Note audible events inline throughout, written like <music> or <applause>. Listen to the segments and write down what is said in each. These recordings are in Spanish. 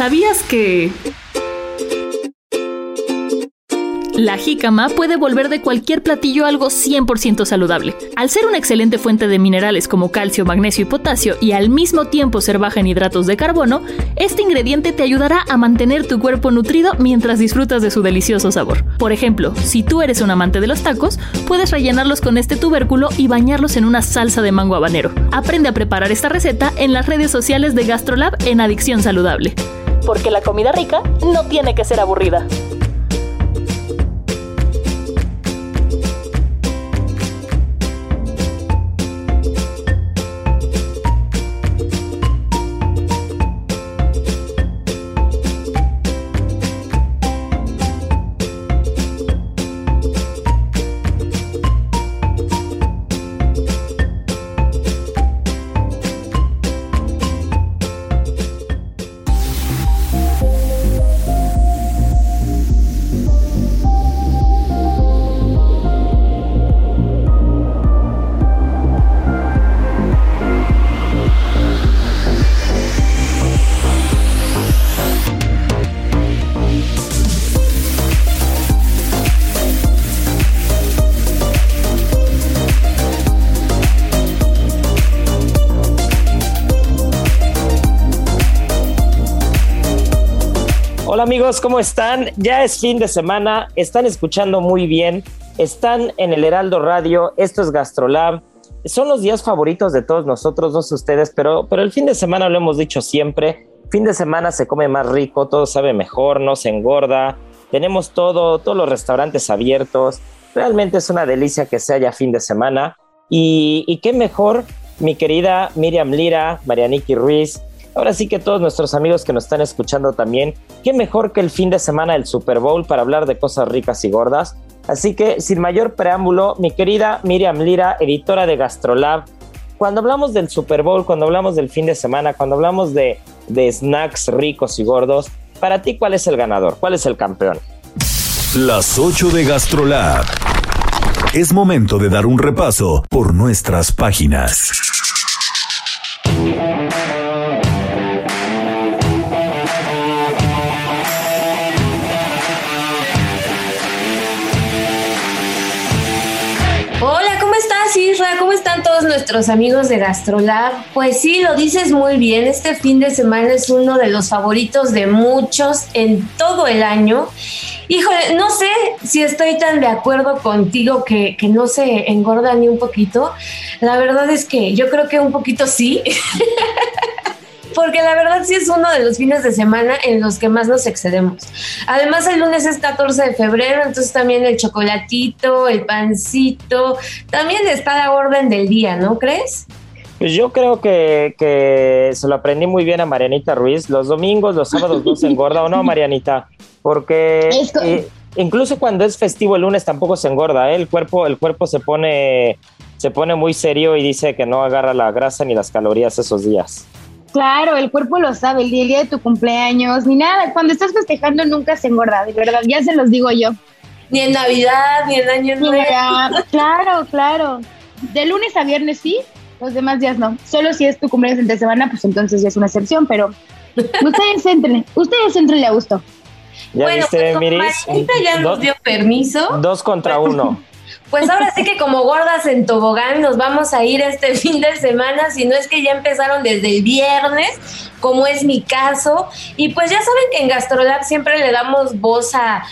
¿Sabías que... La jícama puede volver de cualquier platillo algo 100% saludable. Al ser una excelente fuente de minerales como calcio, magnesio y potasio y al mismo tiempo ser baja en hidratos de carbono, este ingrediente te ayudará a mantener tu cuerpo nutrido mientras disfrutas de su delicioso sabor. Por ejemplo, si tú eres un amante de los tacos, puedes rellenarlos con este tubérculo y bañarlos en una salsa de mango habanero. Aprende a preparar esta receta en las redes sociales de GastroLab en Adicción Saludable. Porque la comida rica no tiene que ser aburrida. Amigos, ¿cómo están? Ya es fin de semana, están escuchando muy bien, están en el Heraldo Radio, esto es Gastrolab. Son los días favoritos de todos nosotros, no sé ustedes, pero, pero el fin de semana lo hemos dicho siempre, fin de semana se come más rico, todo sabe mejor, no se engorda, tenemos todo, todos los restaurantes abiertos, realmente es una delicia que se haya fin de semana. Y, y qué mejor, mi querida Miriam Lira, Marianiki Ruiz, Ahora sí que todos nuestros amigos que nos están escuchando también, qué mejor que el fin de semana del Super Bowl para hablar de cosas ricas y gordas. Así que sin mayor preámbulo, mi querida Miriam Lira, editora de Gastrolab, cuando hablamos del Super Bowl, cuando hablamos del fin de semana, cuando hablamos de, de snacks ricos y gordos, para ti, ¿cuál es el ganador? ¿Cuál es el campeón? Las 8 de GastroLab. Es momento de dar un repaso por nuestras páginas. Nuestros amigos de Gastrolab? Pues sí, lo dices muy bien. Este fin de semana es uno de los favoritos de muchos en todo el año. Híjole, no sé si estoy tan de acuerdo contigo que, que no se engorda ni un poquito. La verdad es que yo creo que un poquito sí. <laughs> porque la verdad sí es uno de los fines de semana en los que más nos excedemos. Además, el lunes es 14 de febrero, entonces también el chocolatito, el pancito, también está la orden del día, ¿no crees? Pues yo creo que, que se lo aprendí muy bien a Marianita Ruiz. Los domingos, los sábados no se engorda, ¿o no, Marianita? Porque eh, incluso cuando es festivo el lunes tampoco se engorda, ¿eh? El cuerpo, el cuerpo se pone, se pone muy serio y dice que no agarra la grasa ni las calorías esos días. Claro, el cuerpo lo sabe, el día, el día de tu cumpleaños, ni nada. Cuando estás festejando nunca se engorda, de verdad, ya se los digo yo. Ni en Navidad, ni en Año Nuevo. <laughs> Claro, claro. De lunes a viernes sí, los demás días no. Solo si es tu cumpleaños entre semana, pues entonces ya es una excepción, pero ustedes entren, ustedes entrenle a gusto. ¿Ya bueno, viste, pues Miris? Ya nos dio permiso. Dos contra uno. <laughs> Pues ahora sí que como gordas en tobogán nos vamos a ir este <laughs> fin de semana, si no es que ya empezaron desde el viernes, como es mi caso. Y pues ya saben que en Gastrolab siempre le damos voz a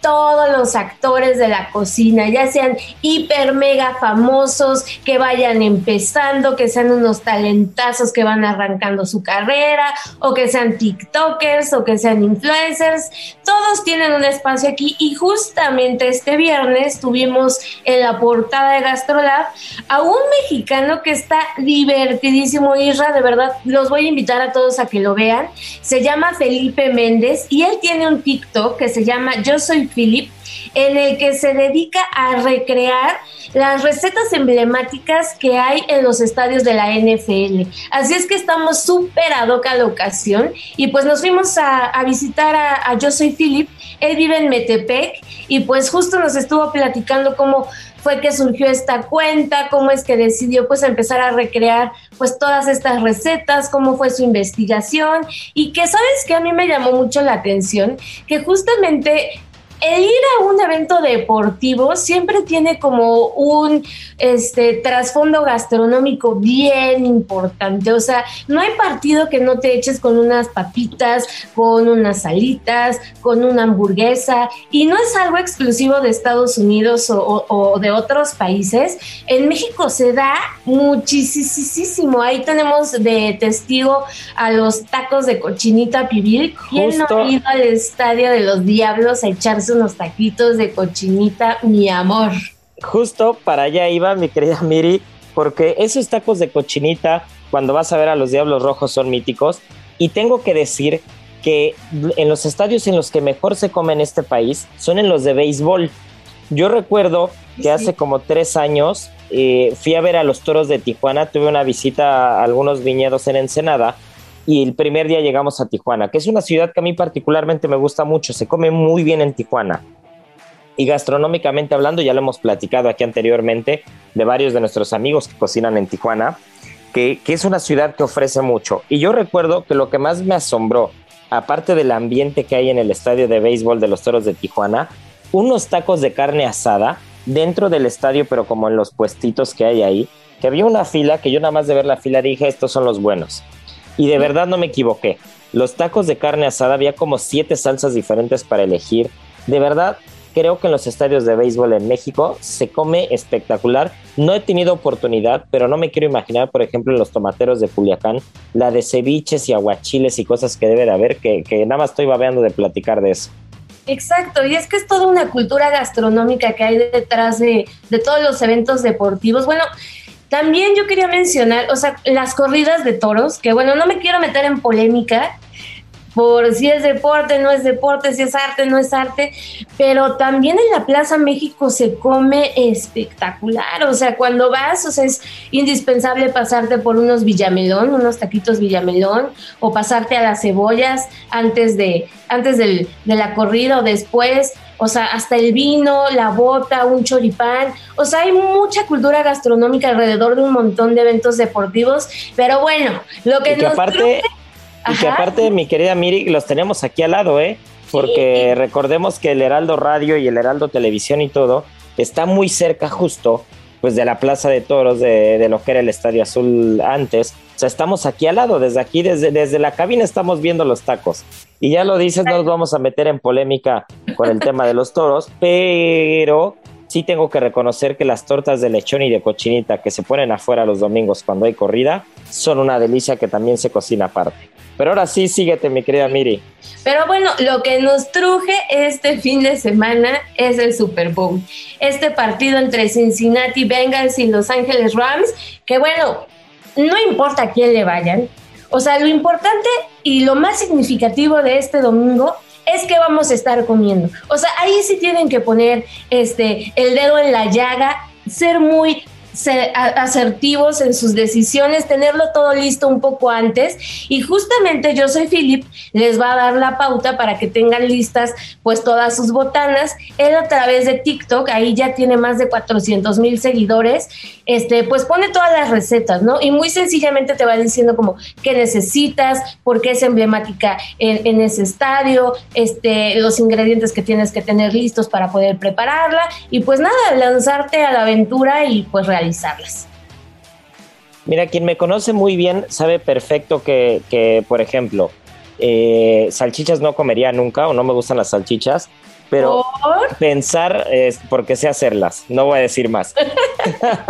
todos los actores de la cocina, ya sean hiper mega famosos, que vayan empezando, que sean unos talentazos que van arrancando su carrera, o que sean TikTokers, o que sean influencers, todos tienen un espacio aquí y justamente este viernes tuvimos en la portada de Gastrolab a un mexicano que está divertidísimo, Isra, de verdad, los voy a invitar a todos a que lo vean. Se llama Felipe Méndez y él tiene un TikTok que se llama Yo Soy Philip, en el que se dedica a recrear las recetas emblemáticas que hay en los estadios de la NFL. Así es que estamos súper ad hoc a la ocasión y pues nos fuimos a, a visitar a, a Yo Soy Philip. Él vive en Metepec y pues justo nos estuvo platicando cómo fue que surgió esta cuenta, cómo es que decidió pues empezar a recrear pues todas estas recetas, cómo fue su investigación y que sabes que a mí me llamó mucho la atención, que justamente el ir a un evento deportivo siempre tiene como un este trasfondo gastronómico bien importante. O sea, no hay partido que no te eches con unas papitas, con unas salitas, con una hamburguesa. Y no es algo exclusivo de Estados Unidos o, o- o de otros países. En México se da muchísimo. Ahí tenemos de testigo a los tacos de cochinita pibil. ¿Quién no Justo. ha ido al estadio de los diablos a echarse unos taquitos de cochinita, mi amor? Justo para allá iba mi querida Miri, porque esos tacos de cochinita, cuando vas a ver a los Diablos Rojos, son míticos. Y tengo que decir que en los estadios en los que mejor se come en este país son en los de béisbol. Yo recuerdo que hace como tres años eh, fui a ver a los toros de Tijuana, tuve una visita a algunos viñedos en Ensenada y el primer día llegamos a Tijuana, que es una ciudad que a mí particularmente me gusta mucho, se come muy bien en Tijuana. Y gastronómicamente hablando, ya lo hemos platicado aquí anteriormente de varios de nuestros amigos que cocinan en Tijuana, que, que es una ciudad que ofrece mucho. Y yo recuerdo que lo que más me asombró, aparte del ambiente que hay en el estadio de béisbol de los Toros de Tijuana, unos tacos de carne asada dentro del estadio, pero como en los puestitos que hay ahí, que había una fila que yo nada más de ver la fila dije, estos son los buenos. Y de verdad no me equivoqué. Los tacos de carne asada había como siete salsas diferentes para elegir. De verdad, creo que en los estadios de béisbol en México se come espectacular. No he tenido oportunidad, pero no me quiero imaginar, por ejemplo, en los tomateros de Culiacán, la de ceviches y aguachiles y cosas que debe de haber, que, que nada más estoy babeando de platicar de eso. Exacto, y es que es toda una cultura gastronómica que hay detrás de, de todos los eventos deportivos. Bueno, también yo quería mencionar, o sea, las corridas de toros, que bueno, no me quiero meter en polémica por si es deporte, no es deporte, si es arte, no es arte, pero también en la Plaza México se come espectacular, o sea, cuando vas, o sea, es indispensable pasarte por unos villamelón, unos taquitos villamelón, o pasarte a las cebollas antes de, antes del, de la corrida o después, o sea, hasta el vino, la bota, un choripán, o sea, hay mucha cultura gastronómica alrededor de un montón de eventos deportivos, pero bueno, lo que, Y que nos aparte, y que aparte, mi querida Miri, los tenemos aquí al lado, ¿eh? Porque recordemos que el Heraldo Radio y el Heraldo Televisión y todo está muy cerca justo pues de la Plaza de Toros, de, de lo que era el Estadio Azul antes. O sea, estamos aquí al lado, desde aquí, desde, desde la cabina estamos viendo los tacos. Y ya lo dices, no nos vamos a meter en polémica con el tema de los toros, pero sí tengo que reconocer que las tortas de lechón y de cochinita que se ponen afuera los domingos cuando hay corrida son una delicia que también se cocina aparte. Pero ahora sí, síguete, mi querida Miri. Pero bueno, lo que nos truje este fin de semana es el Super Bowl. Este partido entre Cincinnati Bengals y Los Ángeles Rams, que bueno, no importa a quién le vayan. O sea, lo importante y lo más significativo de este domingo es que vamos a estar comiendo. O sea, ahí sí tienen que poner este el dedo en la llaga, ser muy asertivos en sus decisiones, tenerlo todo listo un poco antes. Y justamente yo soy Philip, les va a dar la pauta para que tengan listas pues todas sus botanas. Él a través de TikTok, ahí ya tiene más de 400 mil seguidores, este, pues pone todas las recetas, ¿no? Y muy sencillamente te va diciendo como qué necesitas, por qué es emblemática en, ese estadio, este, los ingredientes que tienes que tener listos para poder prepararla y pues nada, lanzarte a la aventura y pues realizarlas. Mira, quien me conoce muy bien sabe perfecto que, que por ejemplo, eh, salchichas no comería nunca o no me gustan las salchichas, pero pensar es porque sé hacerlas, no voy a decir más.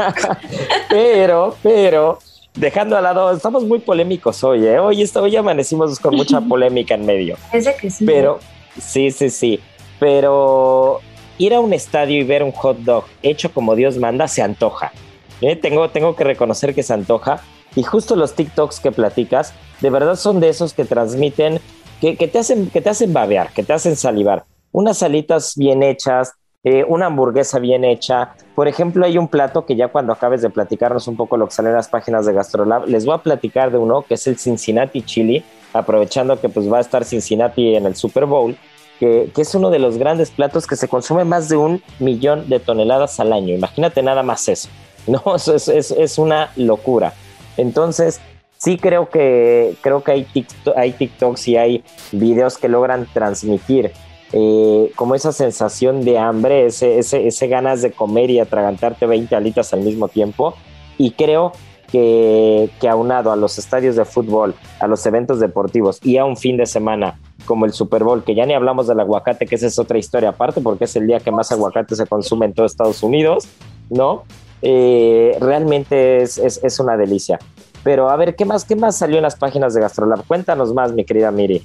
<laughs> pero, pero, dejando al lado, estamos muy polémicos hoy, ¿eh? Hoy, hoy amanecimos con mucha <laughs> polémica en medio. Ese que sí. Pero, sí, sí, sí. Pero ir a un estadio y ver un hot dog hecho como Dios manda se antoja. ¿Eh? Tengo, tengo que reconocer que se antoja. Y justo los TikToks que platicas, de verdad son de esos que transmiten, que, te, hacen, que te hacen babear, que te hacen salivar. Unas salitas bien hechas, eh, una hamburguesa bien hecha. Por ejemplo, hay un plato que ya cuando acabes de platicarnos un poco lo que sale en las páginas de Gastrolab, les voy a platicar de uno que es el Cincinnati Chili, aprovechando que pues va a estar Cincinnati en el Super Bowl que, es uno de los grandes platos que se consume más de un millón de toneladas al año. Imagínate nada más eso. <laughs> No, eso es, es, una locura. Entonces, sí creo que, creo que hay, TikTok, hay TikToks y hay videos que logran transmitir eh, como esa sensación de hambre, ese, ese, ese ganas de comer y atragantarte 20 alitas al mismo tiempo. Y creo que, que aunado a los estadios de fútbol, a los eventos deportivos y a un fin de semana como el Super Bowl, que ya ni hablamos del aguacate, que esa es otra historia aparte, porque es el día que más aguacate se consume en todo Estados Unidos, ¿no? Eh, realmente es, es, es, una delicia. Pero a ver, ¿qué más, ¿qué más salió en las páginas de Gastrolab? Cuéntanos más, mi querida Miri.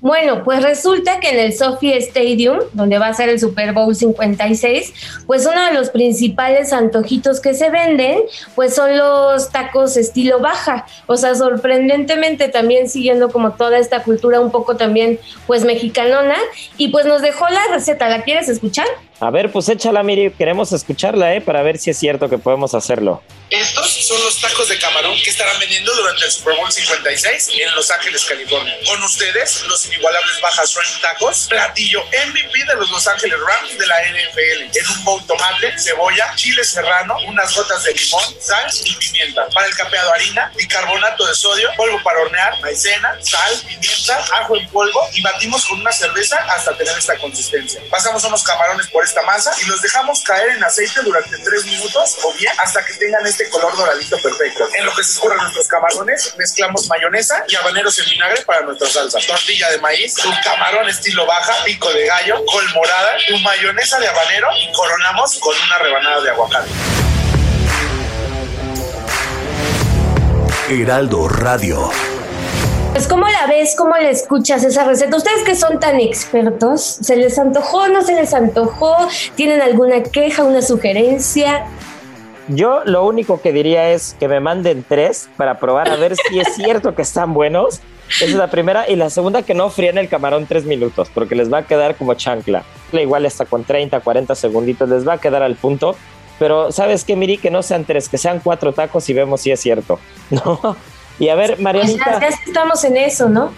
Bueno, pues resulta que en el Sophie Stadium, donde va a ser el Super Bowl 56, pues uno de los principales antojitos que se venden, pues son los tacos estilo baja. O sea, sorprendentemente también siguiendo como toda esta cultura un poco también pues mexicanona. Y pues nos dejó la receta, ¿la quieres escuchar? A ver, pues échala, Miri, queremos escucharla, ¿eh? Para ver si es cierto que podemos hacerlo. Estos son los tacos de camarón que estarán vendiendo durante el Super Bowl 56 en Los Ángeles, California. Con ustedes, los inigualables Bajas Shrimp Tacos, platillo MVP de los Los Ángeles Rams de la NFL. En un bowl tomate, cebolla, chile serrano, unas gotas de limón, sal y pimienta. Para el capeado harina, bicarbonato de sodio, polvo para hornear, maicena, sal, pimienta, ajo en polvo y batimos con una cerveza hasta tener esta consistencia. Pasamos unos camarones por esta masa y los dejamos caer en aceite durante 3 minutos o bien hasta que tengan este color doradito perfecto. En lo que se escurren nuestros camarones, mezclamos mayonesa y habaneros en vinagre para nuestra salsa. Tortilla de maíz, un camarón estilo baja, pico de gallo, col morada, un mayonesa de habanero y coronamos con una rebanada de aguacate. Heraldo Radio. Pues cómo la ves, cómo la escuchas esa receta. Ustedes que son tan expertos, ¿se les antojó, no se les antojó? ¿Tienen alguna queja, una sugerencia? Yo lo único que diría es que me manden tres para probar a ver si es <laughs> cierto que están buenos. Esa es la primera. Y la segunda, que no fríen el camarón tres minutos, porque les va a quedar como chancla. Igual hasta con 30, 40 segunditos les va a quedar al punto. Pero, ¿sabes qué, Miri? Que no sean tres, que sean cuatro tacos y vemos si es cierto. <laughs> ¿No? Y a ver, Marianita. Pues ya, estamos en eso, ¿no?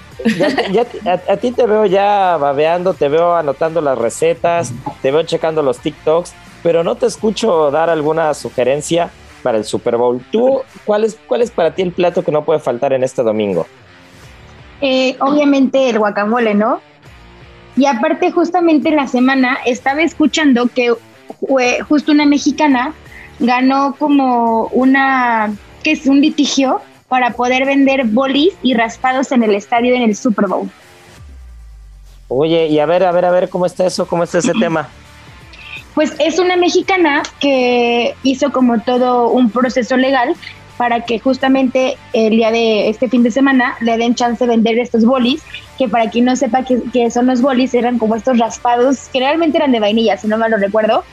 Ya, a, ti te veo ya babeando, te veo anotando las recetas, te veo checando los TikToks, pero no te escucho dar alguna sugerencia para el Super Bowl. ¿Tú, cuál es, cuál es para ti el plato que no puede faltar en este domingo? Eh, obviamente el guacamole, ¿no? Y aparte, justamente en la semana estaba escuchando que justo una mexicana ganó como una, que es un litigio para poder vender bolis y raspados en el estadio en el Super Bowl. Oye, y a ver, a ver, a ver, ¿cómo está eso? ¿Cómo está ese tema? <clears throat> Pues es una mexicana que hizo como todo un proceso legal para que justamente el día de este fin de semana le den chance de vender estos bolis, que para quien no sepa qué, son los bolis, eran como estos raspados, que realmente eran de vainilla, si no mal lo recuerdo,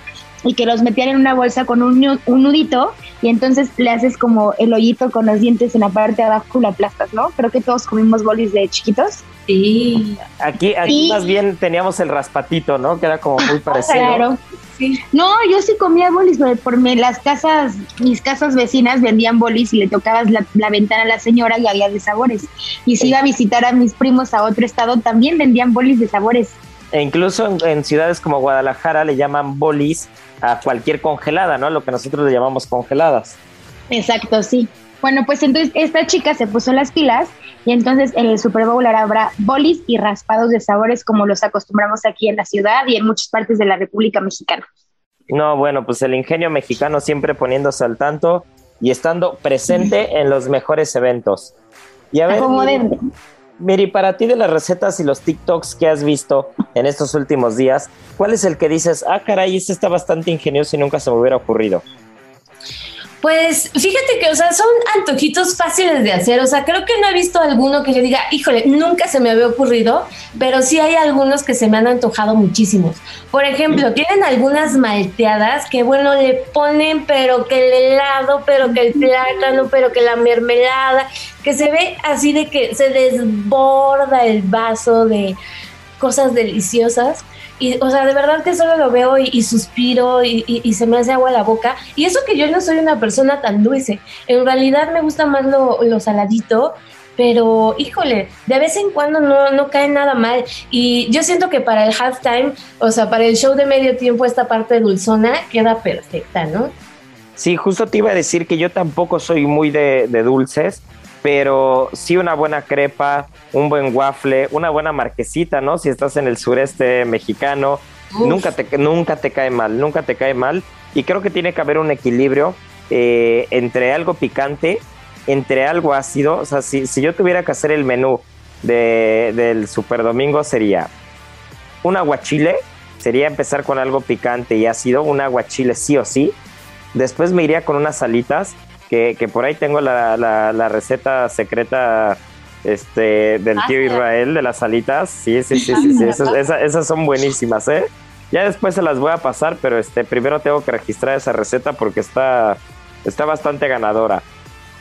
y que los metían en una bolsa con un, un, nudito y entonces le haces como el hoyito con los dientes en la parte de abajo y la aplastas, ¿no? Creo que todos comimos bolis de chiquitos. Sí. Aquí, aquí más bien teníamos el raspatito, ¿no? Que era como muy parecido. Claro. No, yo sí comía bolis, por mí, las casas, mis casas vecinas vendían bolis y le tocabas la, ventana a la señora y había de sabores. Y si iba a visitar a mis primos a otro estado, también vendían bolis de sabores. E incluso en, ciudades como Guadalajara le llaman bolis a cualquier congelada, ¿no? Lo que nosotros le llamamos congeladas. Exacto, sí. Bueno, pues entonces esta chica se puso las pilas y entonces en el Super Bowl habrá bolis y raspados de sabores como los acostumbramos aquí en la ciudad y en muchas partes de la República Mexicana. No, bueno, pues el ingenio mexicano siempre poniéndose al tanto y estando presente en los mejores eventos. Y a ver, Miri, para ti de las recetas y los TikToks que has visto en estos últimos días, ¿cuál es el que dices, ah, caray, este está bastante ingenioso y nunca se me hubiera ocurrido? Pues fíjate que, o sea, son antojitos fáciles de hacer. O sea, creo que no he visto alguno que yo diga, híjole, nunca se me había ocurrido, pero sí hay algunos que se me han antojado muchísimos. Por ejemplo, tienen algunas malteadas que, bueno, le ponen, pero que el helado, pero que el plátano, pero que la mermelada, se ve así de que se desborda el vaso de cosas deliciosas. Y, o sea, de verdad que solo lo veo y, suspiro y, se me hace agua la boca. Y eso que yo no soy una persona tan dulce. En realidad me gusta más lo, lo saladito, pero híjole, de vez en cuando no, no cae nada mal. Y yo siento que para el halftime, o sea, para el show de medio tiempo, esta parte dulzona queda perfecta, ¿no? Sí, justo te iba a decir que yo tampoco soy muy de dulces pero sí una buena crepa, un buen waffle, una buena marquesita, ¿no? Si estás en el sureste mexicano, nunca te, nunca te cae mal, nunca te cae mal. Y creo que tiene que haber un equilibrio eh, entre algo picante, entre algo ácido. O sea, si, yo tuviera que hacer el menú del Super Domingo sería un aguachile, sería empezar con algo picante y ácido, un aguachile sí o sí. Después me iría con unas salitas que, por ahí tengo la, receta secreta este, del tío Israel de las alitas. Sí, sí, sí, sí, esas, son buenísimas, ¿eh? Ya después se las voy a pasar, pero este, primero tengo que registrar esa receta porque está, está bastante ganadora.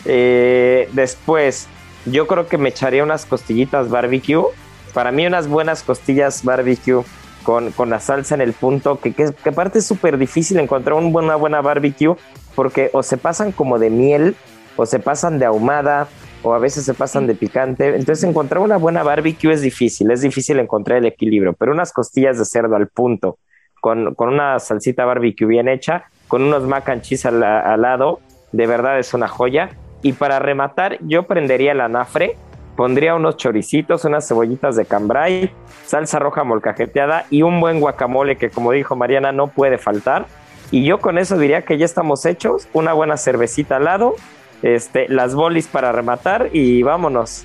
Eh, después, yo creo que me echaría unas costillitas barbecue. Para mí unas buenas costillas barbecue con, la salsa en el punto, que, que, que aparte es súper difícil encontrar una buena barbecue porque o se pasan como de miel, o se pasan de ahumada, o a veces se pasan de picante. Entonces encontrar una buena barbecue es difícil, es difícil encontrar el equilibrio, pero unas costillas de cerdo al punto, con, una salsita barbecue bien hecha, con unos mac and cheese al, lado, de verdad es una joya. Y para rematar, yo prendería el anafre, pondría unos choricitos, unas cebollitas de cambray, salsa roja molcajeteada y un buen guacamole que como dijo Mariana no puede faltar y yo con eso diría que ya estamos hechos, una buena cervecita al lado, este, las bolis para rematar y vámonos.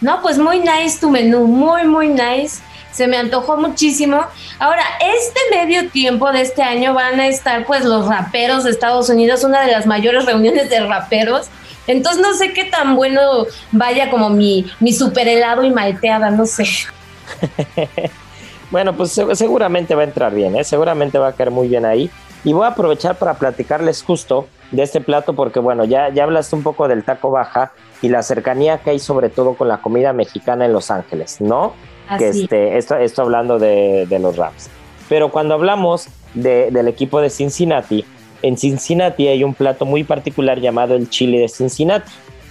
No, pues muy nice tu menú, muy, muy nice. Se me antojó muchísimo. Ahora, este medio tiempo de este año van a estar pues los raperos de Estados Unidos, una de las mayores reuniones de raperos. Entonces no sé qué tan bueno vaya como mi, mi super helado y malteada, no sé. <laughs> Bueno, pues seguramente va a entrar bien, ¿eh? seguramente va a caer muy bien ahí. Y voy a aprovechar para platicarles justo de este plato porque, bueno, ya, ya hablaste un poco del taco baja y la cercanía que hay sobre todo con la comida mexicana en Los Ángeles, ¿no? Que este, esto, esto hablando de, los Rams. Pero cuando hablamos del equipo de Cincinnati, en Cincinnati hay un plato muy particular llamado el chili de Cincinnati.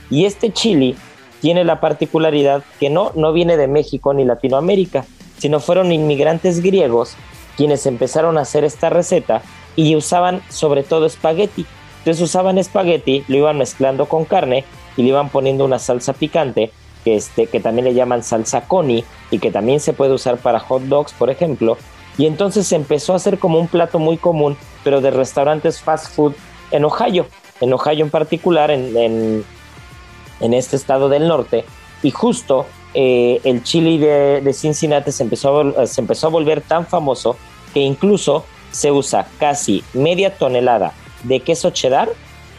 Y este chili tiene la particularidad que no, no viene de México ni Latinoamérica, sino fueron inmigrantes griegos quienes empezaron a hacer esta receta y usaban sobre todo espagueti. Entonces usaban espagueti, lo iban mezclando con carne y le iban poniendo una salsa picante que, este, que también le llaman salsa coni y que también se puede usar para hot dogs, por ejemplo. Y entonces se empezó a hacer como un plato muy común, pero de restaurantes fast food en Ohio, en Ohio en particular, en, en, en este estado del norte. Y justo eh, el chili de, Cincinnati se empezó, a, se empezó a volver tan famoso que incluso se usa casi media tonelada de queso cheddar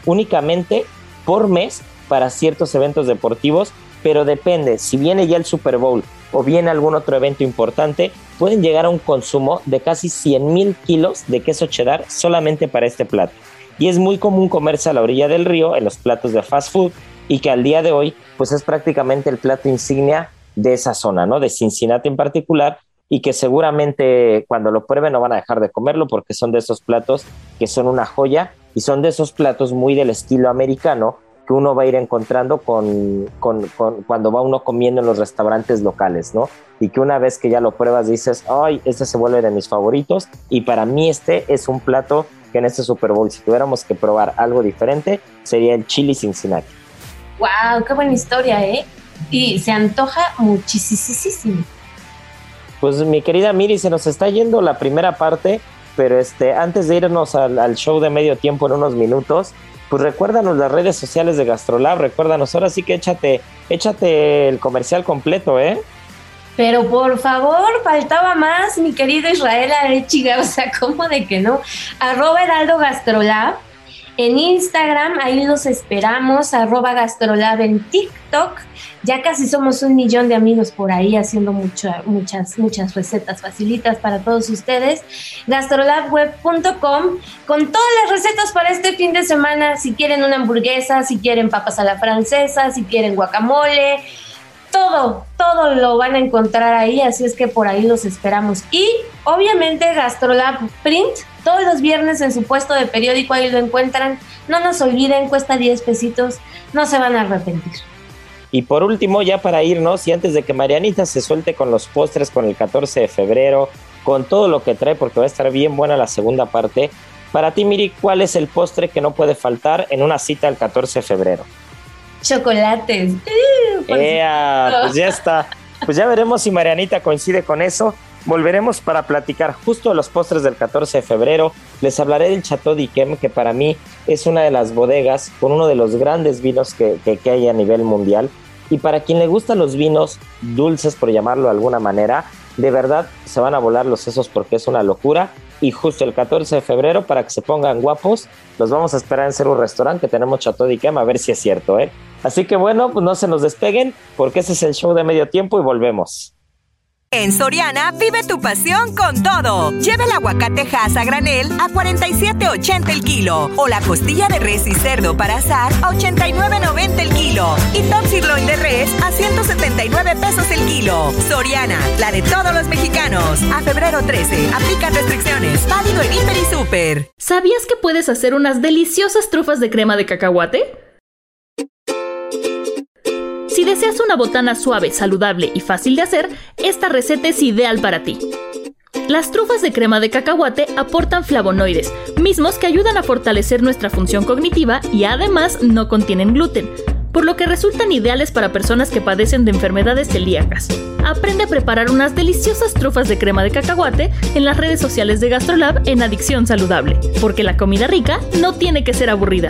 únicamente por mes para ciertos eventos deportivos, pero depende, si viene ya el Super Bowl o viene algún otro evento importante, pueden llegar a un consumo de casi 100 mil kilos de queso cheddar solamente para este plato. Y es muy común comerse a la orilla del río en los platos de fast food y que al día de hoy pues es prácticamente el plato insignia de esa zona, ¿no? De Cincinnati en particular, y que seguramente cuando lo prueben no van a dejar de comerlo porque son de esos platos que son una joya y son de esos platos muy del estilo americano que uno va a ir encontrando con, con, cuando va uno comiendo en los restaurantes locales, ¿no? Y que una vez que ya lo pruebas dices, ay, este se vuelve de mis favoritos y para mí este es un plato que en este Super Bowl, si tuviéramos que probar algo diferente, sería el chili Cincinnati. ¡Wow! ¡Qué buena historia, eh! Y se antoja muchísimo. Pues mi querida Miri, se nos está yendo la primera parte, pero este, antes de irnos al, al show de medio tiempo en unos minutos, pues recuérdanos las redes sociales de Gastrolab, recuérdanos, ahora sí que échate, échate el comercial completo, ¿eh? Pero por favor, faltaba más, mi querido Israel o sea, ¿cómo de que no? Arroba Heraldo Gastrolab en Instagram, ahí los esperamos, arroba Gastrolab en TikTok. Ya casi somos un millón de amigos por ahí haciendo muchas, muchas recetas facilitas para todos ustedes. Gastrolabweb.com con todas las recetas para este fin de semana. Si quieren una hamburguesa, si quieren papas a la francesa, si quieren guacamole, todo, todo lo van a encontrar ahí, así es que por ahí los esperamos. Y obviamente Gastrolab Print, todos los viernes en su puesto de periódico, ahí lo encuentran. No nos olviden, cuesta 10 pesitos, no se van a arrepentir. Y por último, ya para irnos, y antes de que Marianita se suelte con los postres con el 14 de febrero, con todo lo que trae, porque va a estar bien buena la segunda parte, para ti, Miri, ¿cuál es el postre que no puede faltar en una cita el 14 de febrero? Chocolates. <laughs> pues ya está. Pues ya veremos si Marianita coincide con eso. Volveremos para platicar justo de los postres del 14 de febrero. Les hablaré del Chateau d'Yquem, que para mí es una de las bodegas con uno de los grandes vinos que, que hay a nivel mundial. Y para quien le gustan los vinos dulces, por llamarlo de alguna manera, de verdad se van a volar los sesos porque es una locura. Y justo el 14 de febrero, para que se pongan guapos, los vamos a esperar en ser un restaurante que tenemos Chateau d'Yquem, a ver si es cierto, ¿eh? Así que bueno, pues no se nos despeguen porque ese es el show de medio tiempo y volvemos. En Soriana vive tu pasión con todo. Lleva el aguacate Hass a granel a 47.80 el kilo o la costilla de res y cerdo para asar a 89.90 el kilo y top sirloin de res a 179 pesos el kilo. Soriana, la de todos los mexicanos. A febrero 13, aplican restricciones. Válido en Hiper y Super. ¿Sabías que puedes hacer unas deliciosas trufas de crema de cacahuate? Si deseas una botana suave, saludable y fácil de hacer, esta receta es ideal para ti. Las trufas de crema de cacahuate aportan flavonoides, mismos que ayudan a fortalecer nuestra función cognitiva y además no contienen gluten, por lo que resultan ideales para personas que padecen de enfermedades celíacas. Aprende a preparar unas deliciosas trufas de crema de cacahuate en las redes sociales de GastroLab en Adicción Saludable, porque la comida rica no tiene que ser aburrida.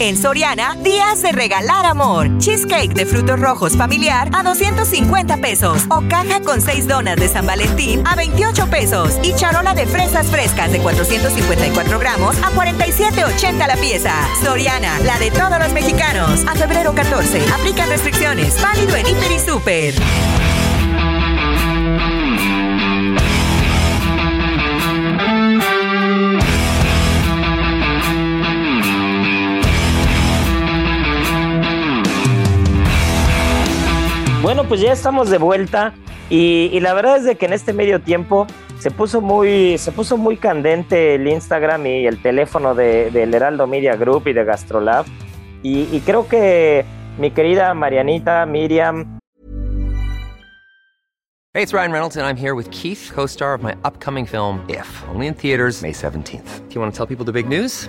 En Soriana, días de regalar amor. Cheesecake de frutos rojos familiar a 250 pesos. O caja con 6 donas de San Valentín a 28 pesos. Y charola de fresas frescas de 454 gramos a 47,80 la pieza. Soriana, la de todos los mexicanos. A febrero 14. Aplican restricciones. Válido en Hiper y Super. Bueno, pues ya estamos de vuelta y, la verdad es de que en este medio tiempo se puso muy, se puso muy candente el Instagram y el teléfono de, del Heraldo Media Group y de Gastrolab. Y, y creo que mi querida Marianita, Miriam. Hey, it's Ryan Reynolds, and I'm here with Keith, co star of my upcoming film, If, only in theaters, May 17th. Do you want to tell people the big news?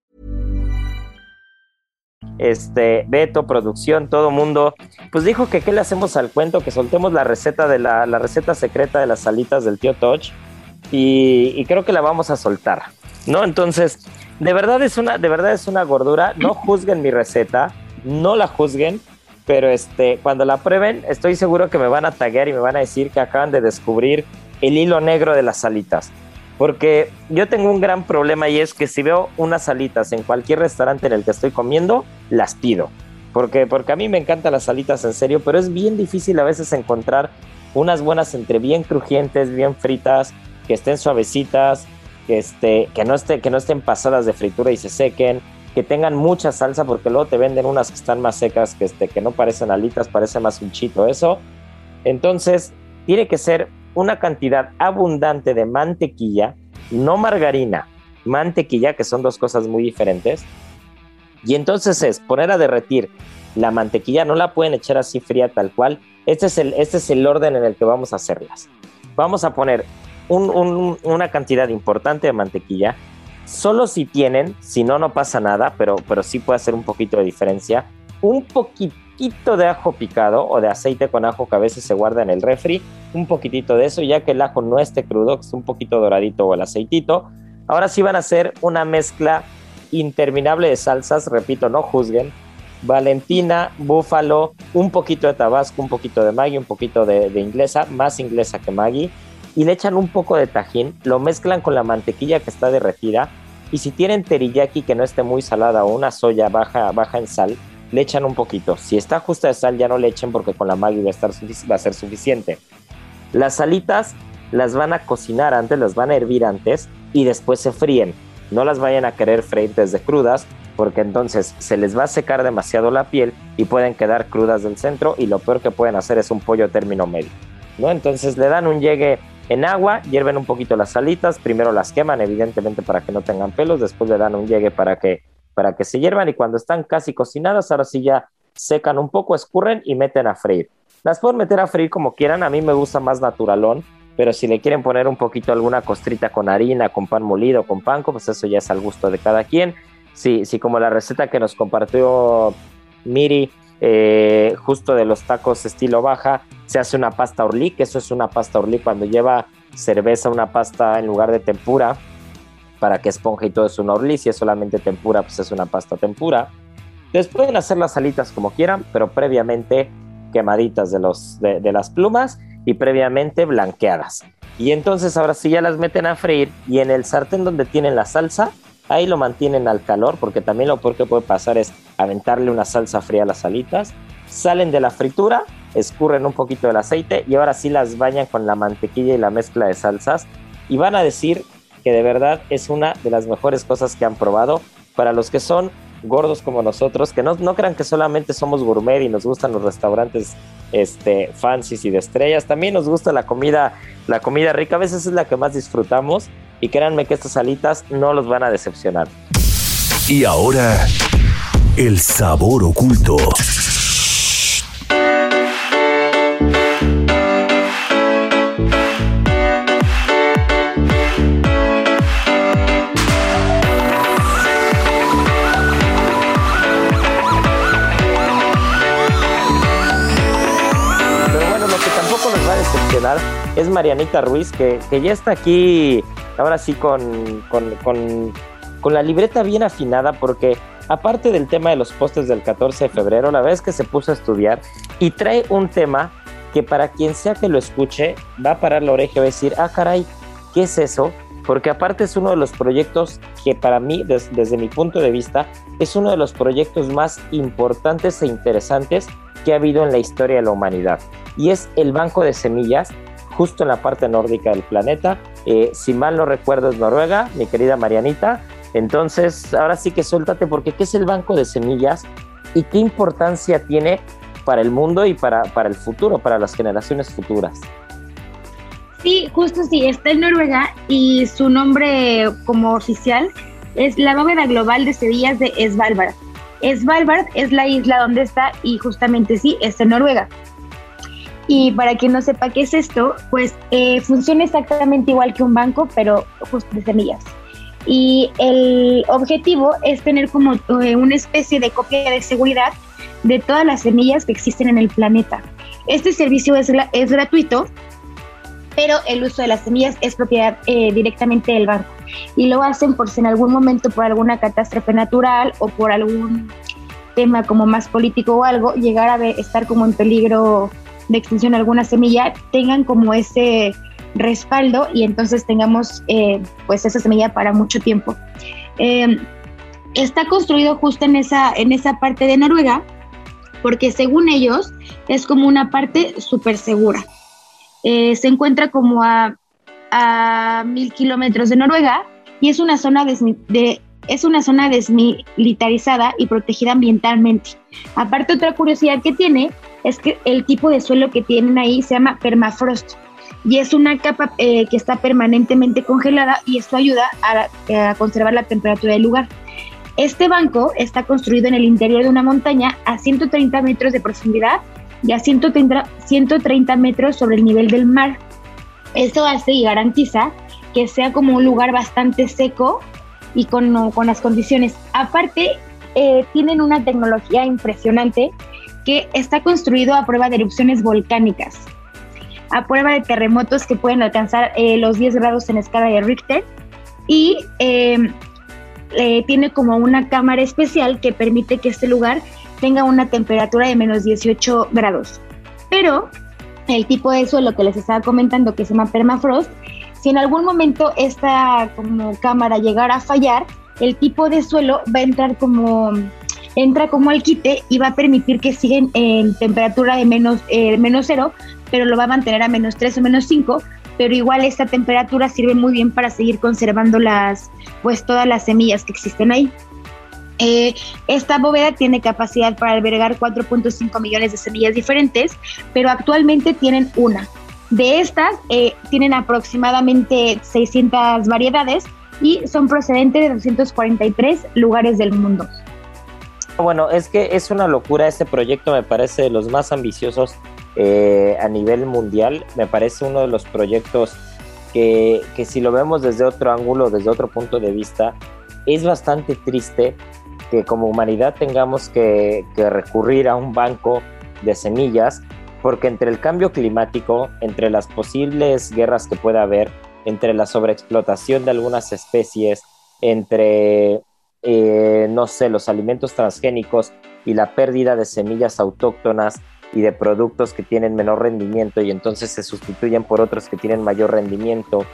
Este, Beto, producción, todo mundo, pues dijo que qué le hacemos al cuento, que soltemos la receta de la, la receta secreta de las salitas del tío Toch y, y, creo que la vamos a soltar, ¿no? Entonces, de verdad es una, de verdad es una gordura, no <laughs> juzguen mi receta, no la juzguen, pero este, cuando la prueben, estoy seguro que me van a taguear y me van a decir que acaban de descubrir el hilo negro de las salitas. Porque yo tengo un gran problema y es que si veo unas salitas en cualquier restaurante en el que estoy comiendo, las pido. Porque, porque a mí me encantan las salitas en serio, pero es bien difícil a veces encontrar unas buenas entre bien crujientes, bien fritas, que estén suavecitas, que, este, que, no, esté, que no estén pasadas de fritura y se sequen, que tengan mucha salsa, porque luego te venden unas que están más secas, que, este, que no parecen alitas, parece más un chito eso. Entonces, tiene que ser una cantidad abundante de mantequilla, no margarina, mantequilla, que son dos cosas muy diferentes. Y entonces es poner a derretir la mantequilla, no la pueden echar así fría tal cual. Este es el, este es el orden en el que vamos a hacerlas. Vamos a poner un, un, una cantidad importante de mantequilla, solo si tienen, si no, no pasa nada, pero, pero sí puede hacer un poquito de diferencia. Un poquitito de ajo picado o de aceite con ajo que a veces se guarda en el refri, un poquitito de eso, ya que el ajo no esté crudo, que es un poquito doradito o el aceitito. Ahora sí van a hacer una mezcla interminable de salsas, repito, no juzguen. Valentina, búfalo, un poquito de tabasco, un poquito de Maggi, un poquito de, de inglesa, más inglesa que Maggi, y le echan un poco de tajín, lo mezclan con la mantequilla que está derretida, y si tienen teriyaki que no esté muy salada o una soya baja, baja en sal, le echan un poquito. Si está justa de sal, ya no le echen porque con la Maggi va a, estar, va a ser suficiente. Las salitas las van a cocinar antes, las van a hervir antes y después se fríen. No las vayan a querer freír desde crudas porque entonces se les va a secar demasiado la piel y pueden quedar crudas del centro y lo peor que pueden hacer es un pollo término medio. ¿no? Entonces le dan un llegue en agua, hierven un poquito las salitas, primero las queman evidentemente para que no tengan pelos, después le dan un llegue para que, para que se hiervan y cuando están casi cocinadas, ahora sí ya secan un poco, escurren y meten a freír. Las pueden meter a freír como quieran, a mí me gusta más naturalón, pero si le quieren poner un poquito alguna costrita con harina, con pan molido, con panco, pues eso ya es al gusto de cada quien. Sí, sí, como la receta que nos compartió Miri, eh, justo de los tacos estilo baja, se hace una pasta orlí, que eso es una pasta orlí cuando lleva cerveza, una pasta en lugar de tempura, para que esponje y todo es una orlí, si es solamente tempura, pues es una pasta tempura. Les pueden hacer las alitas como quieran, pero previamente quemaditas de, los, de, las plumas y previamente blanqueadas. Y entonces ahora sí ya las meten a freír y en el sartén donde tienen la salsa, ahí lo mantienen al calor porque también lo peor que puede pasar es aventarle una salsa fría a las alitas. Salen de la fritura, escurren un poquito del aceite y ahora sí las bañan con la mantequilla y la mezcla de salsas y van a decir que de verdad es una de las mejores cosas que han probado para los que son gordos como nosotros, que no, no crean que solamente somos gourmet y nos gustan los restaurantes este, fancies y de estrellas, también nos gusta la comida, la comida rica, a veces es la que más disfrutamos y créanme que estas alitas no los van a decepcionar. Y ahora, el sabor oculto. Es Marianita Ruiz, que, que ya está aquí, ahora sí, con, con, con, la libreta bien afinada, porque aparte del tema de los postes del 14 de febrero, la vez que se puso a estudiar y trae un tema que para quien sea que lo escuche, va a parar la oreja y va a decir, ah, caray, ¿qué es eso? porque aparte es uno de los proyectos que para mí, desde mi punto de vista, es uno de los proyectos más importantes e interesantes que ha habido en la historia de la humanidad. Y es el banco de semillas, justo en la parte nórdica del planeta. Eh, si mal no recuerdo es Noruega, mi querida Marianita. Entonces, ahora sí que suéltate porque ¿qué es el banco de semillas y qué importancia tiene para el mundo y para, para el futuro, para las generaciones futuras? Sí, justo sí, está en Noruega y su nombre como oficial es la bóveda global de semillas de Svalbard. Svalbard es la isla donde está y justamente sí, está en Noruega. Y para quien no sepa qué es esto, pues eh, funciona exactamente igual que un banco, pero justo de semillas. Y el objetivo es tener como eh, una especie de copia de seguridad de todas las semillas que existen en el planeta. Este servicio es, es gratuito pero el uso de las semillas es propiedad eh, directamente del banco. Y lo hacen por si en algún momento por alguna catástrofe natural o por algún tema como más político o algo, llegar a estar como en peligro de extinción alguna semilla, tengan como ese respaldo y entonces tengamos eh, pues esa semilla para mucho tiempo. Eh, está construido justo en esa, en esa parte de Noruega, porque según ellos es como una parte súper segura. Eh, se encuentra como a, a mil kilómetros de Noruega y es una zona de, es una zona desmilitarizada y protegida ambientalmente. Aparte, otra curiosidad que tiene es que el tipo de suelo que tienen ahí se llama permafrost y es una capa eh, que está permanentemente congelada y esto ayuda a, a, conservar la temperatura del lugar. Este banco está construido en el interior de una montaña a 130 metros de profundidad y a 130, 130 metros sobre el nivel del mar. Esto hace y garantiza que sea como un lugar bastante seco y con, con las condiciones. Aparte, eh, tienen una tecnología impresionante que está construido a prueba de erupciones volcánicas, a prueba de terremotos que pueden alcanzar eh, los 10 grados en escala de Richter y eh, tiene como una cámara especial que permite que este lugar tenga una temperatura de menos 18 grados. Pero el tipo de suelo que les estaba comentando, que se llama permafrost, si en algún momento esta como cámara llegara a fallar, el tipo de suelo va a entrar como entra como al quite y va a permitir que sigan en temperatura de menos, eh, menos cero, pero lo va a mantener a menos 3 o menos 5, pero igual esta temperatura sirve muy bien para seguir conservando las, pues todas las semillas que existen ahí. Eh, esta bóveda tiene capacidad para albergar 4.5 millones de semillas diferentes, pero actualmente tienen una. De estas, eh, tienen aproximadamente 600 variedades y son procedentes de 243 lugares del mundo. Bueno, es que es una locura este proyecto, me parece de los más ambiciosos eh, a nivel mundial. Me parece uno de los proyectos que, que si lo vemos desde otro ángulo, desde otro punto de vista, es bastante triste que como humanidad tengamos que, recurrir a un banco de semillas, porque entre el cambio climático, entre las posibles guerras que pueda haber, entre la sobreexplotación de algunas especies, entre, eh, no sé, los alimentos transgénicos y la pérdida de semillas autóctonas y de productos que tienen menor rendimiento y entonces se sustituyen por otros que tienen mayor rendimiento,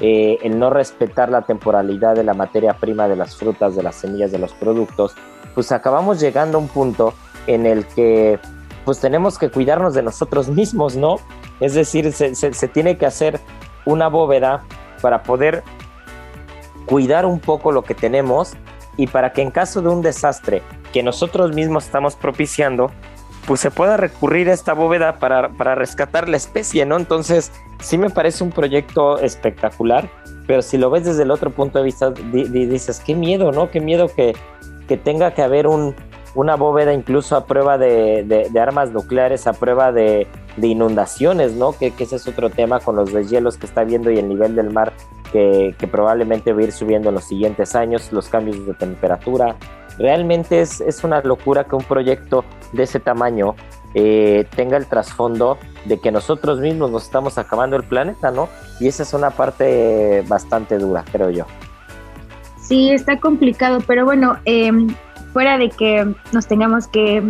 eh, el no respetar la temporalidad de la materia prima de las frutas, de las semillas, de los productos, pues acabamos llegando a un punto en el que pues tenemos que cuidarnos de nosotros mismos, ¿no? Es decir, se, se tiene que hacer una bóveda para poder cuidar un poco lo que tenemos y para que en caso de un desastre que nosotros mismos estamos propiciando, pues se pueda recurrir a esta bóveda para, rescatar la especie, ¿no? Entonces, sí me parece un proyecto espectacular, pero si lo ves desde el otro punto de vista, dices, qué miedo, ¿no? Qué miedo que, que tenga que haber un, una bóveda incluso a prueba de, armas nucleares, a prueba de, inundaciones, ¿no? Que, que, ese es otro tema con los deshielos que está viendo y el nivel del mar que, probablemente va a ir subiendo en los siguientes años, los cambios de temperatura, realmente es, es una locura que un proyecto de ese tamaño eh, tenga el trasfondo de que nosotros mismos nos estamos acabando el planeta, ¿no? Y esa es una parte bastante dura, creo yo. Sí, está complicado, pero bueno, em, fuera de que nos tengamos que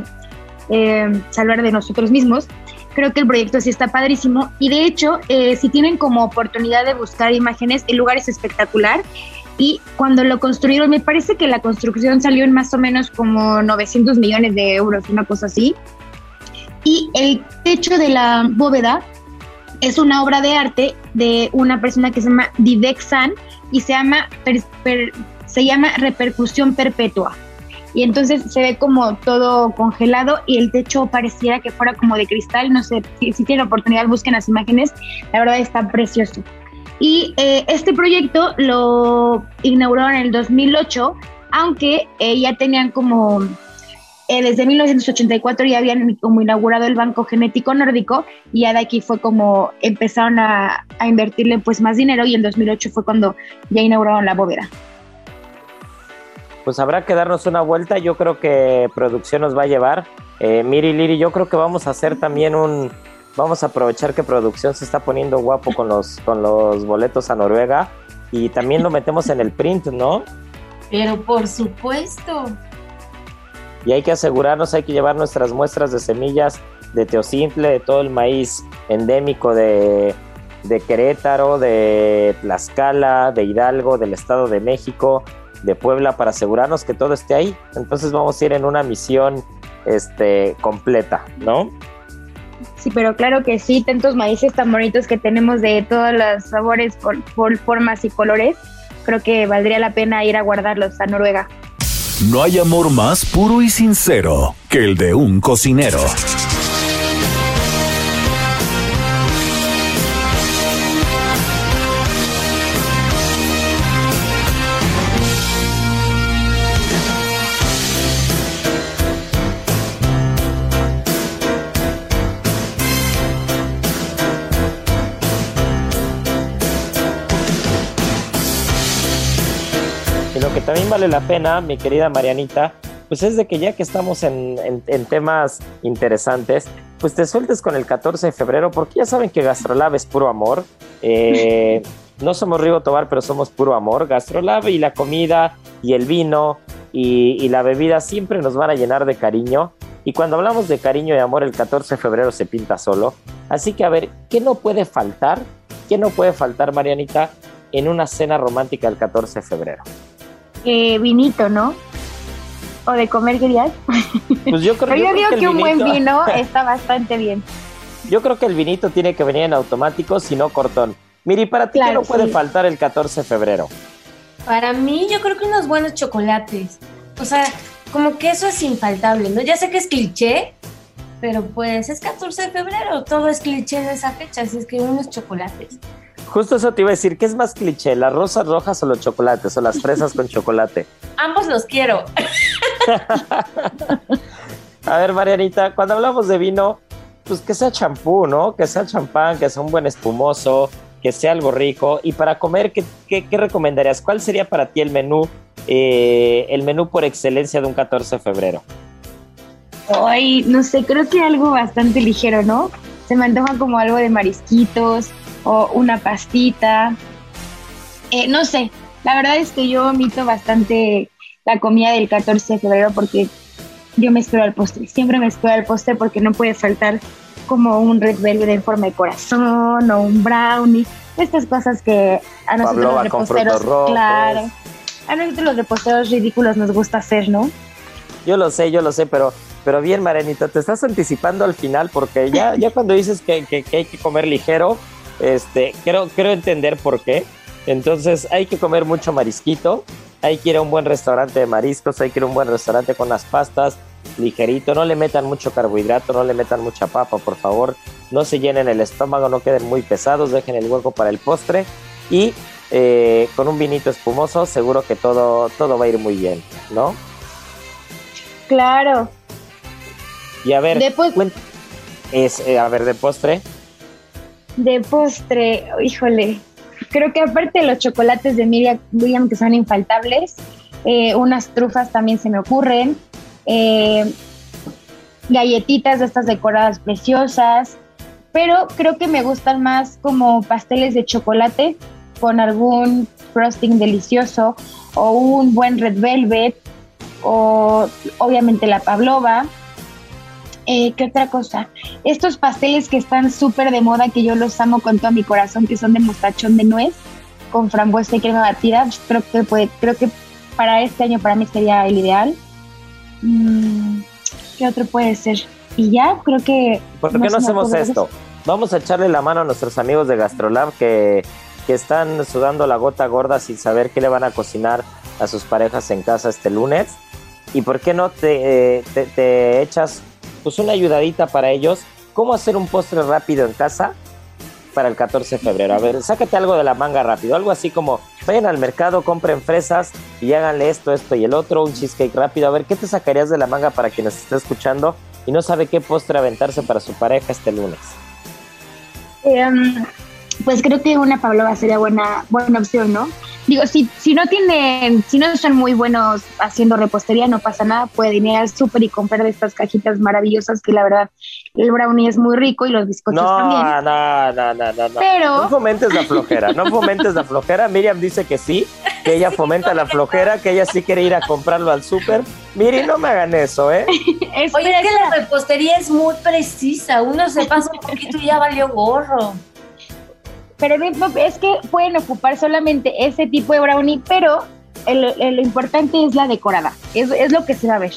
em, salvar de nosotros mismos, Creo que el proyecto sí está padrísimo. Y de hecho, eh, si tienen como oportunidad de buscar imágenes, el lugar es espectacular. Y cuando lo construyeron, me parece que la construcción salió en más o menos como 900 millones de euros, una cosa así. Y el techo de la bóveda es una obra de arte de una persona que se llama Vivek San y se llama, se llama Repercusión Perpetua y entonces se ve como todo congelado y el techo pareciera que fuera como de cristal, no sé, si, tienen oportunidad busquen las imágenes, la verdad está precioso. Y eh, este proyecto lo inauguraron en el 2008, aunque eh, ya tenían como, eh, desde 1984 ya habían como inaugurado el Banco Genético Nórdico y ya de aquí fue como empezaron a, invertirle pues más dinero y en 2008 fue cuando ya inauguraron la bóveda pues habrá que darnos una vuelta. Yo creo que producción nos va a llevar. Eh, Miri Liri, yo creo que vamos a hacer también un. Vamos a aprovechar que producción se está poniendo guapo con los, con los boletos a Noruega y también lo metemos en el print, ¿no? Pero por supuesto. Y hay que asegurarnos, hay que llevar nuestras muestras de semillas de teosimple, de todo el maíz endémico de, de Querétaro, de Tlaxcala, de Hidalgo, del Estado de México, de Puebla para asegurarnos que todo esté ahí. Entonces vamos a ir en una misión este, completa, ¿no? Sí, pero claro que sí, tantos maíces tan bonitos que tenemos de todos los sabores, por, por formas y colores, creo que valdría la pena ir a guardarlos a Noruega. No hay amor más puro y sincero que el de un cocinero. También vale la pena, mi querida Marianita, pues es de que ya que estamos en, temas interesantes, pues te sueltes con el 14 de febrero, porque ya saben que Gastrolab es puro amor. Eh, <laughs> no somos Rigo Tobar, pero somos puro amor. Gastrolab y la comida y el vino y, y, la bebida siempre nos van a llenar de cariño. Y cuando hablamos de cariño y amor, el 14 de febrero se pinta solo. Así que a ver, ¿qué no puede faltar? ¿Qué no puede faltar, Marianita, en una cena romántica el 14 de febrero? Eh, vinito, ¿no? O de comer querías. Pues yo creo, yo, digo que, un buen vino <laughs> está bastante bien. Yo creo que el vinito tiene que venir en automático, si no cortón. Miri, para ti, ¿qué no puede faltar el 14 de febrero? Para mí, yo creo que unos buenos chocolates. O sea, como que eso es infaltable, ¿no? Ya sé que es cliché, pero pues es 14 de febrero, todo es cliché en esa fecha, así es que unos chocolates. Justo eso te iba a decir, ¿qué es más cliché, las rosas rojas o los chocolates o las fresas con chocolate? <laughs> Ambos los quiero. <laughs> a ver, Marianita, cuando hablamos de vino, pues que sea champú, ¿no? Que sea champán, que sea un buen espumoso, que sea algo rico. Y para comer, ¿qué, qué, recomendarías? ¿Cuál sería para ti el menú, eh, el menú por excelencia de un 14 de febrero? Ay, no sé, creo que algo bastante ligero, ¿no? Se me antoja como algo de marisquitos, o una pastita. Eh, no sé, la verdad es que yo omito bastante la comida del 14 de febrero porque yo me espero al postre. Siempre me espero al postre porque no puede faltar como un red velvet en forma de corazón o un brownie. Estas cosas que a nosotros los reposteros, claro, a nosotros los reposteros ridículos nos gusta hacer, ¿no? Yo lo sé, yo lo sé, pero, pero bien, Marenita, te estás anticipando al final porque ya, ya cuando dices que, que hay que comer ligero, este, quiero, quiero entender por qué. Entonces hay que comer mucho marisquito, hay que ir a un buen restaurante de mariscos, hay que ir a un buen restaurante con las pastas, ligerito, no le metan mucho carbohidrato, no le metan mucha papa, por favor, no se llenen el estómago, no queden muy pesados, dejen el hueco para el postre y eh, con un vinito espumoso seguro que todo, todo va a ir muy bien, ¿no? Claro. Y a ver, es, eh, a ver, de postre. De postre, híjole, creo que aparte de los chocolates de Miriam William que son infaltables, eh, unas trufas también se me ocurren, eh, galletitas de estas decoradas preciosas, pero creo que me gustan más como pasteles de chocolate con algún frosting delicioso o un buen red velvet o obviamente la pavlova Eh, ¿Qué otra cosa? Estos pasteles que están súper de moda, que yo los amo con todo mi corazón, que son de mostachón de nuez, con frambuesa y crema batida, pues, creo que puede, creo que para este año para mí sería el ideal. Mm, ¿Qué otro puede ser? Y ya, creo que... ¿Por qué no, hacemos esto? Vamos a echarle la mano a nuestros amigos de Gastrolab que, que están sudando la gota gorda sin saber qué le van a cocinar a sus parejas en casa este lunes. ¿Y por qué no te, eh, te, te echas pues una ayudadita para ellos? ¿Cómo hacer un postre rápido en casa para el 14 de febrero? A ver, sácate algo de la manga rápido, algo así como vayan al mercado, compren fresas y háganle esto, esto y el otro, un cheesecake rápido. A ver, ¿qué te sacarías de la manga para quien nos esté escuchando y no sabe qué postre aventarse para su pareja este lunes? Em, pues creo que una pavlova sería buena, buena opción, ¿no? Digo, si, si no tienen, si no son muy buenos haciendo repostería, no pasa nada, pueden ir al súper y comprar de estas cajitas maravillosas que la verdad el brownie es muy rico y los bizcochos no, también. No, no, no, no, no. Pero... No fomentes la flojera, no <laughs> fomentes la flojera. Miriam dice que sí, que ella fomenta la flojera, que ella sí quiere ir a comprarlo al súper. Miri, no me hagan eso, ¿eh? <laughs> es Oye, es que la repostería es muy precisa, uno se pasa un poquito y ya valió gorro pero es que pueden ocupar solamente ese tipo de brownie, pero lo importante es la decorada, es, lo que se va a ver.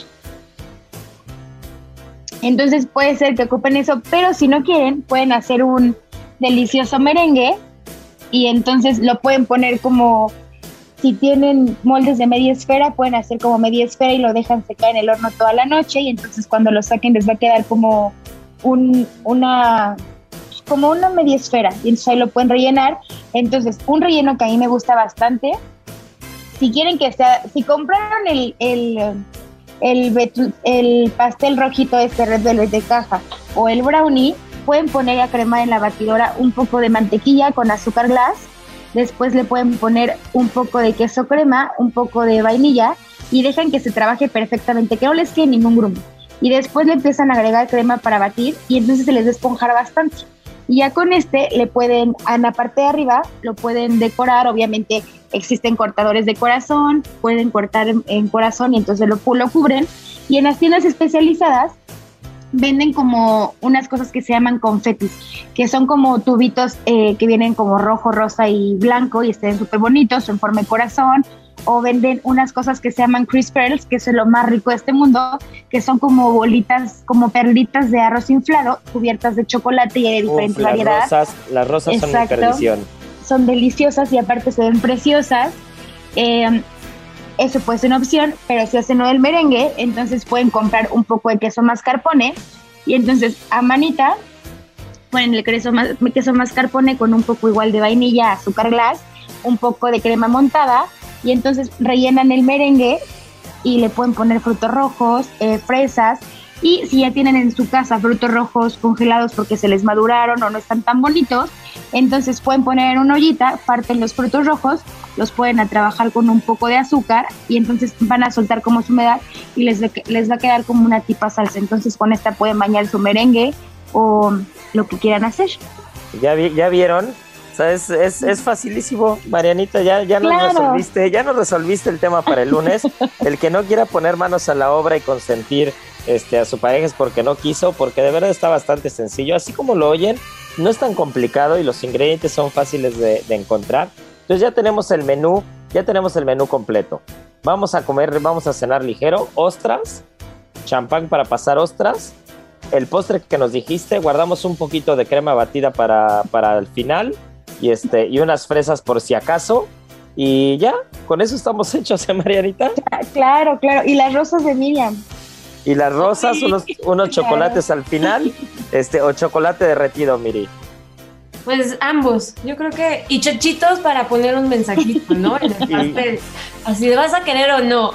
Entonces puede ser que ocupen eso, pero si no quieren, pueden hacer un delicioso merengue y entonces lo pueden poner como, si tienen moldes de media esfera, pueden hacer como media esfera y lo dejan secar en el horno toda la noche y entonces cuando lo saquen les va a quedar como un, una como una media esfera y entonces ahí lo pueden rellenar. Entonces, un relleno que a mí me gusta bastante. Si quieren que sea, si compraron el, el, el, pastel rojito este Red Velvet de caja o el brownie, pueden poner a crema en la batidora un poco de mantequilla con azúcar glass. Después le pueden poner un poco de queso crema, un poco de vainilla y dejan que se trabaje perfectamente, que no les quede ningún grumo. Y después le empiezan a agregar crema para batir y entonces se les va a esponjar bastante. Y ya con este le pueden, en la parte de arriba, lo pueden decorar. Obviamente existen cortadores de corazón, pueden cortar en, corazón y entonces lo, lo cubren. Y en las tiendas especializadas venden como unas cosas que se llaman confetis, que son como tubitos eh, que vienen como rojo, rosa y blanco y estén súper bonitos en forma de corazón o venden unas cosas que se llaman crisp pearls, que es lo más rico de este mundo, que son como bolitas, como perlitas de arroz inflado, cubiertas de chocolate y de diferentes variedades. Rosas, las rosas son de perdición. Son deliciosas y aparte se ven preciosas. Eh, eso puede ser una opción, pero si hacen del merengue, entonces pueden comprar un poco de queso mascarpone y entonces a manita ponen el queso, queso mascarpone con un poco igual de vainilla, azúcar glass, un poco de crema montada y entonces rellenan el merengue y le pueden poner frutos rojos, eh, fresas y si ya tienen en su casa frutos rojos congelados porque se les maduraron o no están tan bonitos, entonces pueden poner en una ollita, parten los frutos rojos, los pueden a trabajar con un poco de azúcar y entonces van a soltar como su humedad y les, les va a quedar como una tipa salsa. Entonces con esta pueden bañar su merengue o lo que quieran hacer. ¿Ya, ya vieron? Es, es, facilísimo, Marianita, ya, ya nos resolviste, ya nos resolviste el tema para el lunes. <laughs> el que no quiera poner manos a la obra y consentir este, a su pareja es porque no quiso, porque de verdad está bastante sencillo. Así como lo oyen, no es tan complicado y los ingredientes son fáciles de, de encontrar. Entonces ya tenemos el menú, ya tenemos el menú completo. Vamos a comer, vamos a cenar ligero, ostras, champán para pasar ostras, el postre que nos dijiste, guardamos un poquito de crema batida para, para el final y, este, y unas fresas por si acaso. Y ya, con eso estamos <laughs> hechos, ¿eh, Marianita? Claro, claro. Y las rosas de Miriam. Y las rosas, unos, unos chocolates al final, este, o chocolate derretido, Miri. Pues ambos, yo creo que. Y chochitos para poner un mensajito, ¿no? En el <laughs> pastel. Así vas a querer o no.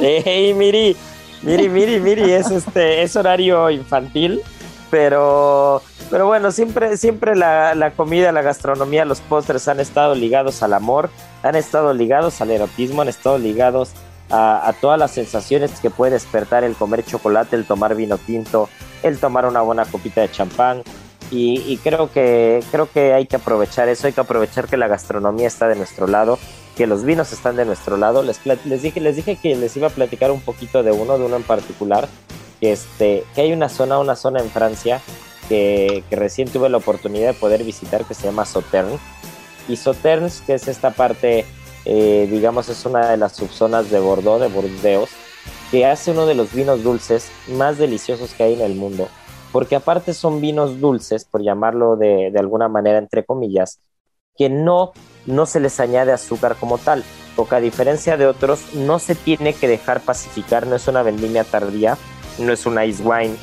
¡Ey, Miri! Miri, Miri, Miri, es este, es horario infantil, pero pero bueno, siempre, siempre la, la, comida, la gastronomía, los postres han estado ligados al amor, han estado ligados al erotismo, han estado ligados a, todas las sensaciones que puede despertar el comer chocolate, el tomar vino tinto, el tomar una buena copita de champán. Y, creo, que, creo que hay que aprovechar eso, hay que aprovechar que la gastronomía está de nuestro lado, que los vinos están de nuestro lado. Les, les, dije, les dije que les iba a platicar un poquito de uno, de uno en particular, que, este, que hay una zona, una zona en Francia que, que recién tuve la oportunidad de poder visitar que se llama Sauternes. Y Sauternes, que es esta parte, eh, digamos, es una de las subzonas de Bordeaux, de Burdeos, que hace uno de los vinos dulces más deliciosos que hay en el mundo. Porque aparte son vinos dulces, por llamarlo de, alguna manera, entre comillas, que no, no se les añade azúcar como tal. Porque a diferencia de otros, no se tiene que dejar pacificar, no es una vendimia tardía, no es una ice wine,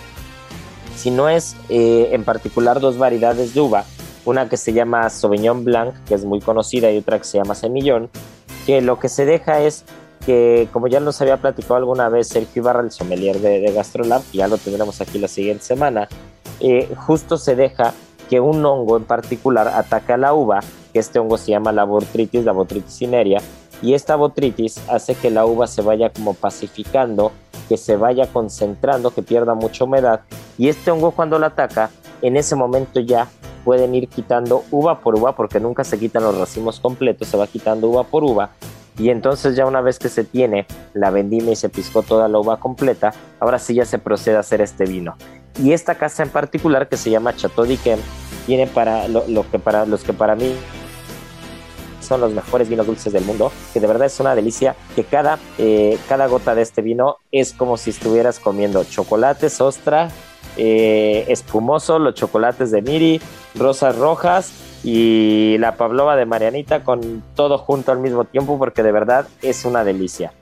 sino es eh, en particular dos variedades de uva, una que se llama Sauvignon Blanc, que es muy conocida, y otra que se llama Semillón, que lo que se deja es que, como ya nos había platicado alguna vez Sergio Ibarra, el sommelier de, de Gastrolab, y ya lo tendremos aquí la siguiente semana, eh, justo se deja que un hongo en particular ataque a la uva, que este hongo se llama la botrytis, la botrytis cinerea, y esta botrytis hace que la uva se vaya como pacificando, que se vaya concentrando, que pierda mucha humedad, y este hongo cuando la ataca, en ese momento ya pueden ir quitando uva por uva, porque nunca se quitan los racimos completos, se va quitando uva por uva, y entonces ya una vez que se tiene la vendimia y se piscó toda la uva completa, ahora sí ya se procede a hacer este vino. Y esta casa en particular que se llama Chateau d'Yquem tiene para lo, que para los que para mí son los mejores vinos dulces del mundo, que de verdad es una delicia, que cada, eh, cada gota de este vino es como si estuvieras comiendo chocolates, ostra, eh, espumoso, los chocolates de Miri, rosas rojas y la pavlova de Marianita con todo junto al mismo tiempo porque de verdad es una delicia.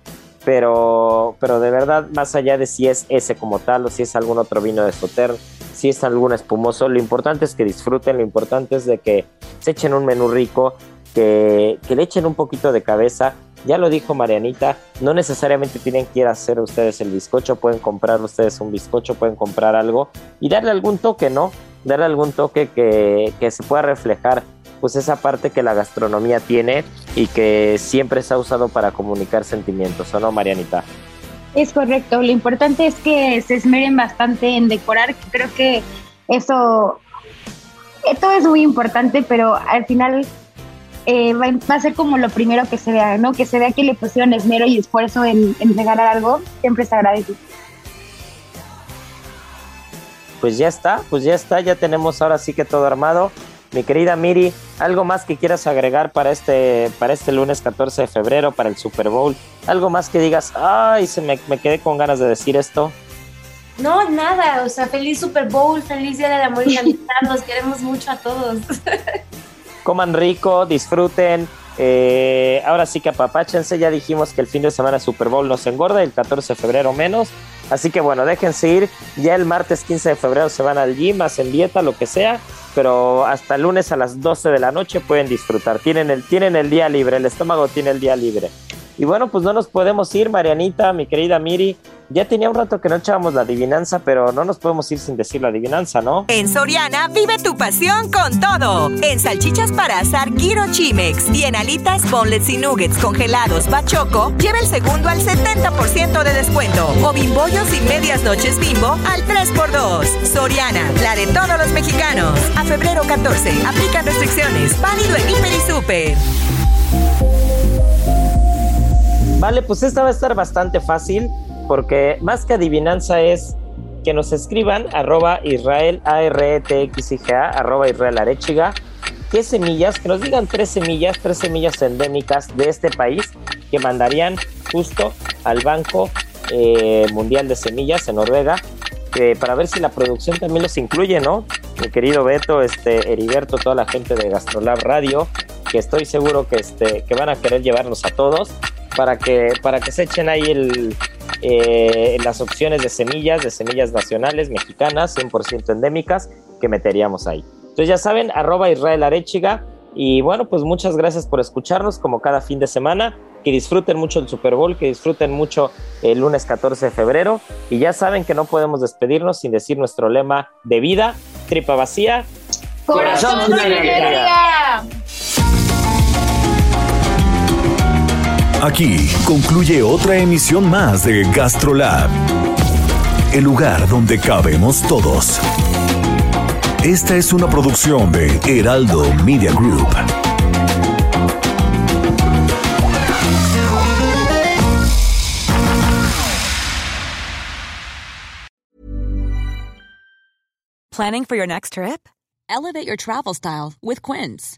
Pero, pero de verdad, más allá de si es ese como tal o si es algún otro vino de Soter, si es algún espumoso, lo importante es que disfruten, lo importante es de que se echen un menú rico, que, que le echen un poquito de cabeza. Ya lo dijo Marianita, no necesariamente tienen que hacer ustedes el bizcocho, pueden comprar ustedes un bizcocho, pueden comprar algo y darle algún toque, ¿no? Darle algún toque que, que se pueda reflejar pues esa parte que la gastronomía tiene y que siempre se ha usado para comunicar sentimientos, ¿o no, Marianita? Es correcto, lo importante es que se esmeren bastante en decorar, creo que eso, esto es muy importante, pero al final eh, va, va, a ser como lo primero que se vea, ¿no? Que se vea que le pusieron esmero y esfuerzo en, en regalar algo, siempre se agradece. Pues ya está, pues ya está, ya tenemos ahora sí que todo armado. Mi querida Miri, ¿algo más que quieras agregar para este, para este lunes 14 de febrero, para el Super Bowl? ¿Algo más que digas, ay, se me, me quedé con ganas de decir esto? No, nada, o sea, feliz Super Bowl, feliz Día del Amor y la Amistad, los queremos mucho a todos. <laughs> Coman rico, disfruten, eh, ahora sí que apapáchense, ya dijimos que el fin de semana Super Bowl nos engorda, el 14 de febrero menos, así que bueno, déjense ir, ya el martes 15 de febrero se van al gym, hacen dieta, lo que sea, pero hasta el lunes a las 12 de la noche pueden disfrutar, tienen el, tienen el día libre, el estómago tiene el día libre. Y bueno, pues no nos podemos ir, Marianita, mi querida Miri. Ya tenía un rato que no echábamos la adivinanza, pero no nos podemos ir sin decir la adivinanza, ¿no? En Soriana vive tu pasión con todo. En salchichas para asar Giro Chimex y en alitas, bonelets y nuggets congelados Bachoco, lleva el segundo al 70% de descuento. O bimbollos y medias noches bimbo al 3x2. Soriana, la de todos los mexicanos. A febrero 14, aplican restricciones. Válido en Hiper y Super. Vale, pues esta va a estar bastante fácil porque más que adivinanza es que nos escriban arroba Israel A-R-E-T-X-I-G-A, arroba Israel Arechiga, qué semillas, que nos digan tres semillas, tres semillas endémicas de este país que mandarían justo al Banco eh, Mundial de Semillas en Noruega para ver si la producción también los incluye, ¿no? Mi querido Beto, este, Heriberto, toda la gente de Gastrolab Radio, que estoy seguro que, este, que van a querer llevarnos a todos para que, para que se echen ahí eh, las opciones de semillas, de semillas nacionales, mexicanas, 100% endémicas, que meteríamos ahí. Entonces ya saben, arroba Israel Arechiga. Y bueno, pues muchas gracias por escucharnos como cada fin de semana. Que disfruten mucho el Super Bowl, que disfruten mucho el lunes 14 de febrero. Y ya saben que no podemos despedirnos sin decir nuestro lema de vida, tripa vacía, corazón de alegría. Aquí concluye otra emisión más de GastroLab, el lugar donde cabemos todos. Esta es una producción de Heraldo Media Group. Planning for your next trip? Elevate your travel style with Quince.